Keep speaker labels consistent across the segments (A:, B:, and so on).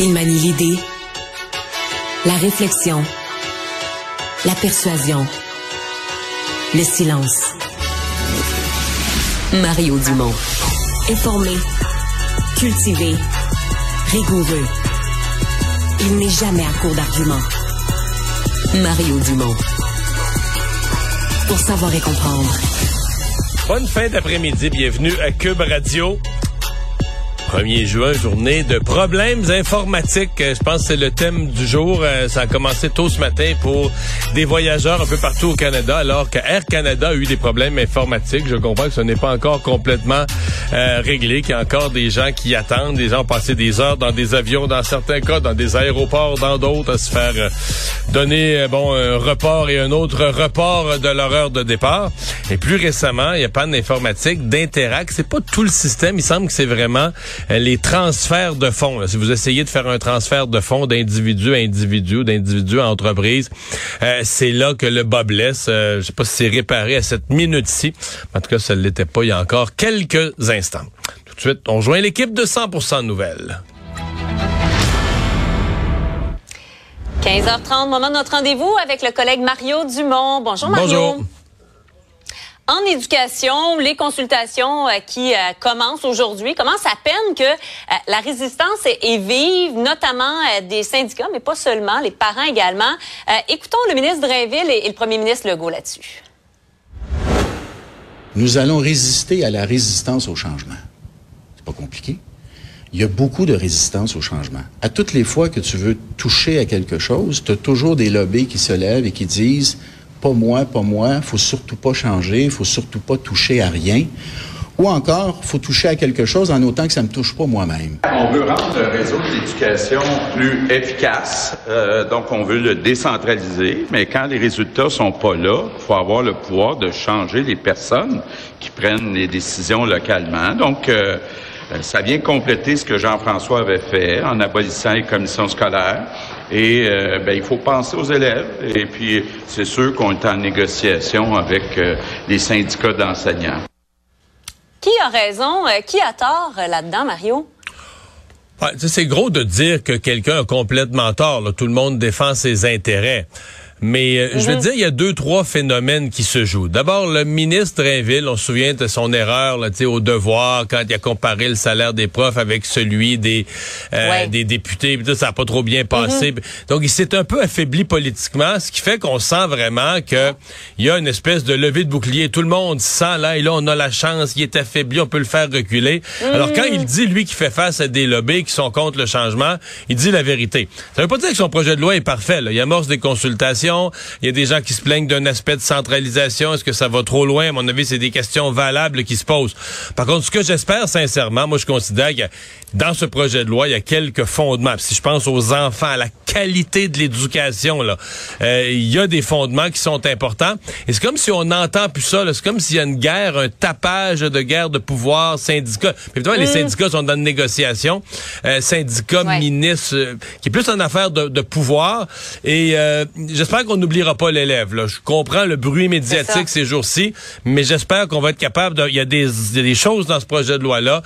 A: Il manie l'idée, la réflexion, la persuasion, le silence. Mario Dumont. Informé, cultivé, rigoureux. Il n'est jamais à court d'arguments. Mario Dumont. Pour savoir et comprendre.
B: Bonne fin d'après-midi, bienvenue à Cube Radio. 1er juin, journée de problèmes informatiques. Euh, Je pense que c'est le thème du jour. Euh, Ça a commencé tôt ce matin pour des voyageurs un peu partout au Canada, alors que Air Canada a eu des problèmes informatiques. Je comprends que ce n'est pas encore complètement euh, réglé, qu'il y a encore des gens qui attendent. Des gens ont passé des heures dans des avions, dans certains cas, dans des aéroports, dans d'autres, à se faire donner bon un report et un autre report de leur heure de départ. Et plus récemment, il y a pas d'informatique, d'Interact. C'est pas tout le système. Il semble que c'est vraiment les transferts de fonds. là. Si vous essayez de faire un transfert de fonds d'individu à individu, d'individu à entreprise, euh, c'est là que le bas blesse. Euh, je sais pas si c'est réparé à cette minute-ci. En tout cas, ça ne l'était pas il y a encore quelques instants. Tout de suite, on joint l'équipe de 100% Nouvelles.
C: 15h30, moment de notre rendez-vous avec le collègue Mario Dumont. Bonjour Mario.
B: Bonjour.
C: En éducation, les consultations euh, qui euh, commencent aujourd'hui commencent à peine que euh, la résistance est, vive, notamment des syndicats, mais pas seulement, les parents également. Écoutons le ministre Drainville et, et le premier ministre Legault là-dessus.
D: Nous allons résister à la résistance au changement. C'est pas compliqué. Il y a beaucoup de résistance au changement. À toutes les fois que tu veux toucher à quelque chose, tu as toujours des lobbies qui se lèvent et qui disent pas moi, pas moi, faut surtout pas changer, faut surtout pas toucher à rien. Ou encore, faut toucher à quelque chose en autant que ça me touche pas moi-même.
E: On veut rendre le réseau de l'éducation plus efficace, euh, donc on veut le décentraliser, mais quand les résultats sont pas là, faut avoir le pouvoir de changer les personnes qui prennent les décisions localement. Donc, euh, euh, ça vient compléter ce que Jean-François avait fait en abolissant les commissions scolaires. Et euh, ben, il faut penser aux élèves. Et puis, c'est sûr qu'on est en négociation avec euh, les syndicats d'enseignants.
C: Qui a raison, euh, qui a tort euh, là-dedans, Mario?
B: Ouais, tu sais, c'est gros de dire que quelqu'un a complètement tort. là. Tout le monde défend ses intérêts. Mais euh, je veux dire, il y a deux, trois phénomènes qui se jouent. D'abord, le ministre Drainville, on se souvient de son erreur là, tu sais, au devoir quand il a comparé le salaire des profs avec celui des, euh,
C: Ouais.
B: des députés. Puis ça, ça a pas trop bien passé. Donc, il s'est un peu affaibli politiquement, ce qui fait qu'on sent vraiment que il y a une espèce de levée de bouclier. Tout le monde sent là, et là, on a la chance, il est affaibli, on peut le faire reculer. Alors, quand il dit, lui, qui fait face à des lobbies qui sont contre le changement, il dit la vérité. Ça veut pas dire que son projet de loi est parfait. Là. Il amorce des consultations. Il y a des gens qui se plaignent d'un aspect de centralisation. Est-ce que ça va trop loin? À mon avis, c'est des questions valables qui se posent. Par contre, ce que j'espère sincèrement, moi, je considère que dans ce projet de loi, il y a quelques fondements. Si je pense aux enfants, à la qualité de l'éducation, là, euh, il y a des fondements qui sont importants. Et c'est comme si on n'entend plus ça. C'est comme s'il y a une guerre, un tapage de guerre de pouvoir, syndicats. Évidemment, les syndicats sont dans une négociation. Euh, syndicats,
C: Ouais.
B: ministres, euh, qui est plus une affaire de, de pouvoir. Et euh, j'espère qu'on n'oubliera pas l'élève. là. Je comprends le bruit médiatique ces jours-ci, mais j'espère qu'on va être capable de... Il y, a des, il y a des choses dans ce projet de loi-là.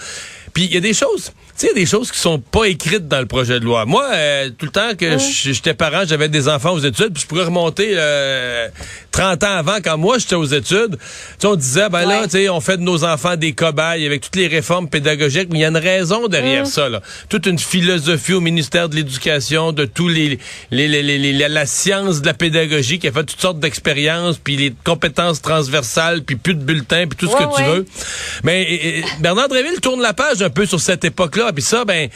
B: Puis il y a des choses, tu sais, il y a des choses qui sont pas écrites dans le projet de loi. Moi, euh, tout le temps que j'étais parent, j'avais des enfants aux études, puis je pourrais remonter euh, 30 ans avant, quand moi j'étais aux études, tu sais, on disait, ben là,
C: Ouais.
B: tu sais, on fait de nos enfants des cobayes avec toutes les réformes pédagogiques, mais il y a une raison derrière ça, là. Toute une philosophie au ministère de l'Éducation, de tous les, les, les, les- les- la, science de la pédagogie qui a fait toutes sortes d'expériences, puis les compétences transversales, puis plus de bulletins, puis tout ce
C: Ouais,
B: que tu veux. Mais et- et Bernard Dréville tourne la page un peu sur cette époque-là. Puis ça, ben,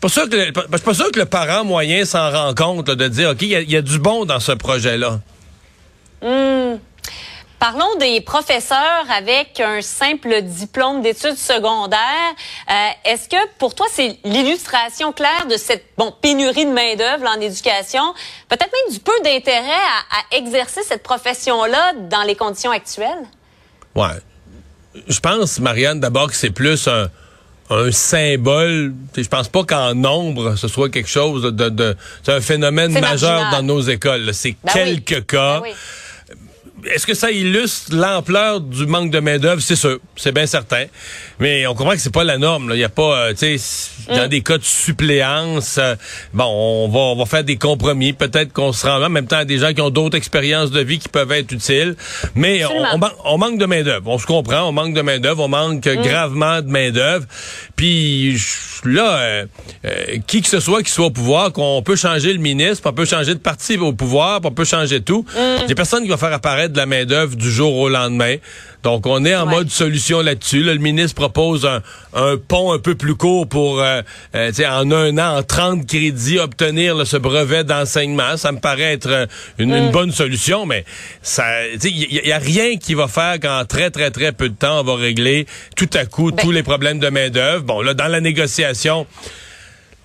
B: pas sûr que le, pas- je suis pas sûr que le parent moyen s'en rend compte là, de dire, OK, il y, a- il y a du bon dans ce projet-là.
C: Parlons des professeurs avec un simple diplôme d'études secondaires. Euh, Est-ce que pour toi, c'est l'illustration claire de cette bon, pénurie de main-d'œuvre en éducation, peut-être même du peu d'intérêt à, à exercer cette profession-là dans les conditions actuelles?
B: Ouais. Je pense, Marianne, d'abord que c'est plus un, un symbole. Je pense pas qu'en nombre, ce soit quelque chose de... de c'est un phénomène majeur
C: marginal.
B: dans nos écoles. C'est
C: Ben
B: quelques
C: oui.
B: cas.
C: Ben oui.
B: Est-ce que ça illustre l'ampleur du manque de main-d'œuvre? C'est sûr, c'est bien certain. Mais on comprend que c'est pas la norme. Il y a pas, euh, tu sais, dans mm. des cas de suppléance, euh, bon, on va, on va faire des compromis. Peut-être qu'on se rend en même temps à des gens qui ont d'autres expériences de vie qui peuvent être utiles. Mais on, manque de main-d'œuvre. On se comprend, on manque de main-d'œuvre, on manque mm. gravement de main-d'œuvre. Puis là, qui que ce soit qui soit au pouvoir, qu'on peut changer le ministre, on peut changer de parti au pouvoir, on peut changer tout. Mm. Il y a personne qui va faire apparaître de la main-d'œuvre du jour au lendemain. Donc, on est en mode solution là-dessus. le ministre propose un, pont un peu plus court pour, euh, euh, en un an, en 30 crédits, obtenir ce brevet d'enseignement. Ça me paraît être euh, une, mm. bonne solution, mais ça, il y, a rien qui va faire qu'en très, très, très peu de temps, on va régler tout à coup ben tous les problèmes de main-d'œuvre. Bon, là, dans la négociation,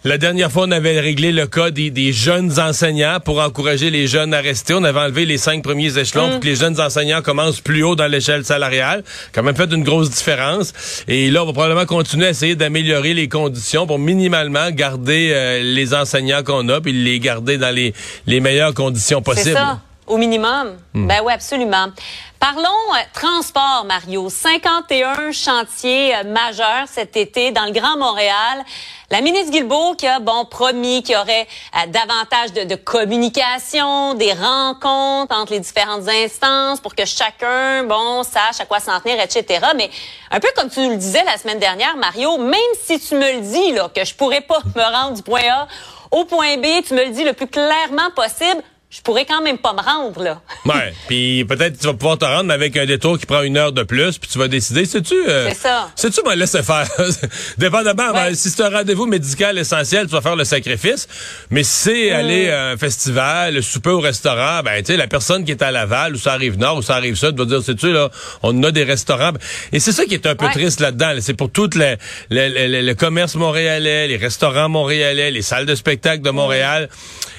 B: la dernière fois, on avait réglé le cas des, jeunes enseignants pour encourager les jeunes à rester. On avait enlevé les cinq premiers échelons pour que les jeunes enseignants commencent plus haut dans l'échelle salariale. Quand même fait une grosse différence. Et là, on va probablement continuer à essayer d'améliorer les conditions pour minimalement garder euh, les enseignants qu'on a puis les garder dans les, les meilleures conditions possibles.
C: Au minimum? Hmm. Ben oui, absolument. Parlons euh, transport, Mario. 51 chantiers euh, majeurs cet été dans le Grand Montréal. La ministre Guilbeault qui a bon promis qu'il y aurait euh, davantage de, de, communication, des rencontres entre les différentes instances pour que chacun bon sache à quoi s'en tenir, etc. Mais un peu comme tu nous le disais la semaine dernière, Mario, même si tu me le dis là que je pourrais pas me rendre du point A au point B, tu me le dis le plus clairement possible je pourrais quand même pas me rendre, là.
B: ouais. Puis peut-être tu vas pouvoir te rendre avec un détour qui prend une heure de plus, puis tu vas décider, sais-tu?
C: Euh, c'est ça.
B: Sais-tu, moi, laisser faire? Dépendamment, ben, si c'est un rendez-vous médical essentiel, tu vas faire le sacrifice. Mais si c'est mm. aller à un festival, le souper au restaurant, ben, tu sais, la personne qui est à Laval, ou ça arrive nord, ou ça arrive sud, va dire, sais-tu, là, on a des restaurants. Et c'est ça qui est un peu triste là-dedans. C'est pour tout le, le, commerce montréalais, les restaurants montréalais, les salles de spectacle de Montréal.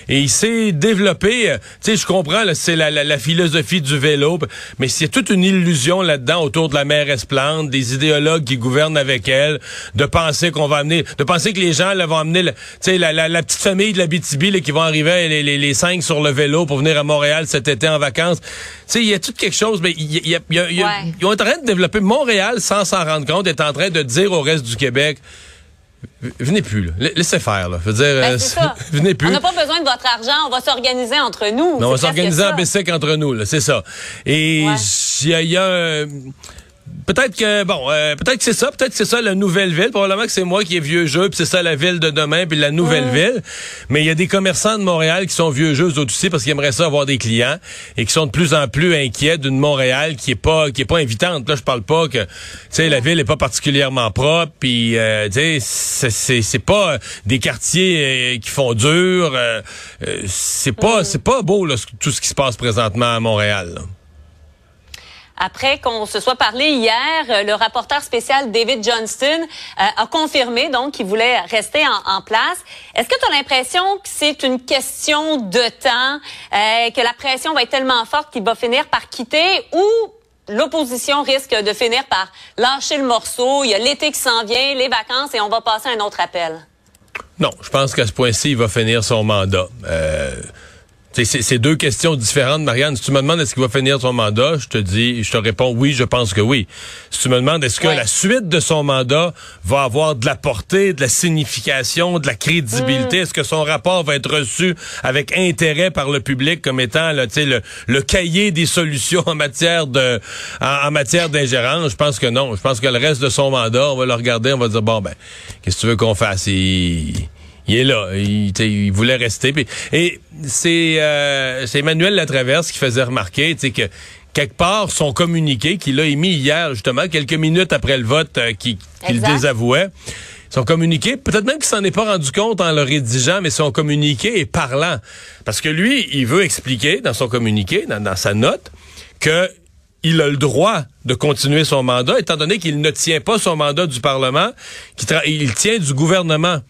B: Et il s'est développé, euh, tu sais, je comprends, c'est la, la, philosophie du vélo, mais c'est toute une illusion là-dedans autour de la mer Esplande, des idéologues qui gouvernent avec elle, de penser qu'on va amener, de penser que les gens là, vont amener, tu sais, la, la, petite famille de la BTB qui vont arriver, les, les, les, cinq sur le vélo pour venir à Montréal cet été en vacances. Tu sais, il y a tout quelque chose, mais il y a, y a, y a ils sont en train de développer Montréal sans s'en rendre compte, est en train de dire au reste du Québec, Venez plus, là. Laissez faire, là. Je veux dire,
C: ben, euh, venez plus. On n'a pas besoin de votre argent, on va s'organiser entre nous.
B: on va s'organiser en BSEC entre nous, là, c'est ça. Et il y a, y a peut-être que bon, euh, peut-être que c'est ça, peut-être que c'est ça la nouvelle ville. Probablement que c'est moi qui ai vieux jeu, puis c'est ça la ville de demain, puis la nouvelle ville. Mais il y a des commerçants de Montréal qui sont vieux jeux aussi parce qu'ils aimeraient ça avoir des clients et qui sont de plus en plus inquiets d'une Montréal qui est pas qui est pas invitante. Là, je parle pas que tu sais la ville est pas particulièrement propre, puis euh, tu sais c'est c'est pas des quartiers euh, qui font dur. Euh, c'est pas c'est pas beau là, tout ce qui se passe présentement à Montréal.
C: Après qu'on se soit parlé hier, euh, le rapporteur spécial David Johnston euh, a confirmé donc qu'il voulait rester en, place. Est-ce que tu as l'impression que c'est une question de temps, euh, que la pression va être tellement forte qu'il va finir par quitter ou l'opposition risque de finir par lâcher le morceau, il y a l'été qui s'en vient, les vacances et on va passer à un autre appel?
B: Non, je pense qu'à ce point-ci, il va finir son mandat. C'est deux questions différentes, Marianne. Si tu me demandes est-ce qu'il va finir son mandat, je te dis, je te réponds oui, je pense que oui. Si tu me demandes est-ce que la suite de son mandat va avoir de la portée, de la signification, de la crédibilité, mm. est-ce que son rapport va être reçu avec intérêt par le public comme étant là, le, le cahier des solutions en matière de en, matière d'ingérence, je pense que non. Je pense que le reste de son mandat, on va le regarder, on va dire bon ben, qu'est-ce que tu veux qu'on fasse? il est là. Il, voulait rester. et c'est euh, Emmanuel Latraverse qui faisait remarquer que quelque part, son communiqué qu'il a émis hier, justement, quelques minutes après le vote euh, qu'il désavouait, son communiqué, peut-être même qu'il s'en est pas rendu compte en le rédigeant, mais son communiqué est parlant. Parce que lui, il veut expliquer dans son communiqué, dans, dans sa note, que il a le droit de continuer son mandat, étant donné qu'il ne tient pas son mandat du Parlement, qu'il tient du gouvernement.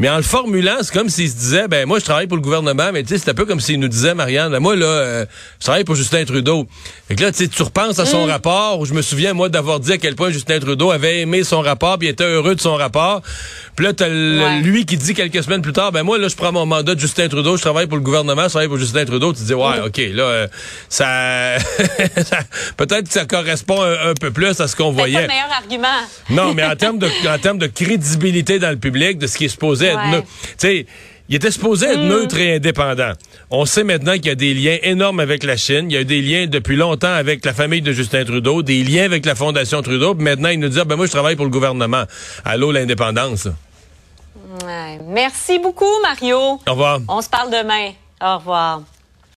B: Mais en le formulant, c'est comme s'il se disait, ben moi je travaille pour le gouvernement, mais tu sais, c'est un peu comme s'il nous disait, Marianne, moi là, euh, je travaille pour Justin Trudeau. Fait que là, tu tu repenses à son mm. rapport, où je me souviens, moi, d'avoir dit à quel point Justin Trudeau avait aimé son rapport, puis était heureux de son rapport. Puis là, t'as lui qui dit quelques semaines plus tard, ben moi, là, je prends mon mandat de Justin Trudeau, je travaille pour le gouvernement, je travaille pour Justin Trudeau. Tu dis, ouais, mm. OK, là, euh, ça... Peut-être que ça correspond un, peu plus à ce qu'on voyait. C'est
C: pas le meilleur argument.
B: non, mais en termes de, en termes de crédibilité dans le public, de ce qui est supposé tu sais, il était supposé être mm. neutre et indépendant. On sait maintenant qu'il y a des liens énormes avec la Chine. Il y a des liens depuis longtemps avec la famille de Justin Trudeau, des liens avec la Fondation Trudeau. maintenant, il nous dit, ah, ben moi, je travaille pour le gouvernement. Allô, l'indépendance.
C: Merci beaucoup, Mario.
B: Au revoir.
C: On se parle demain. Au revoir.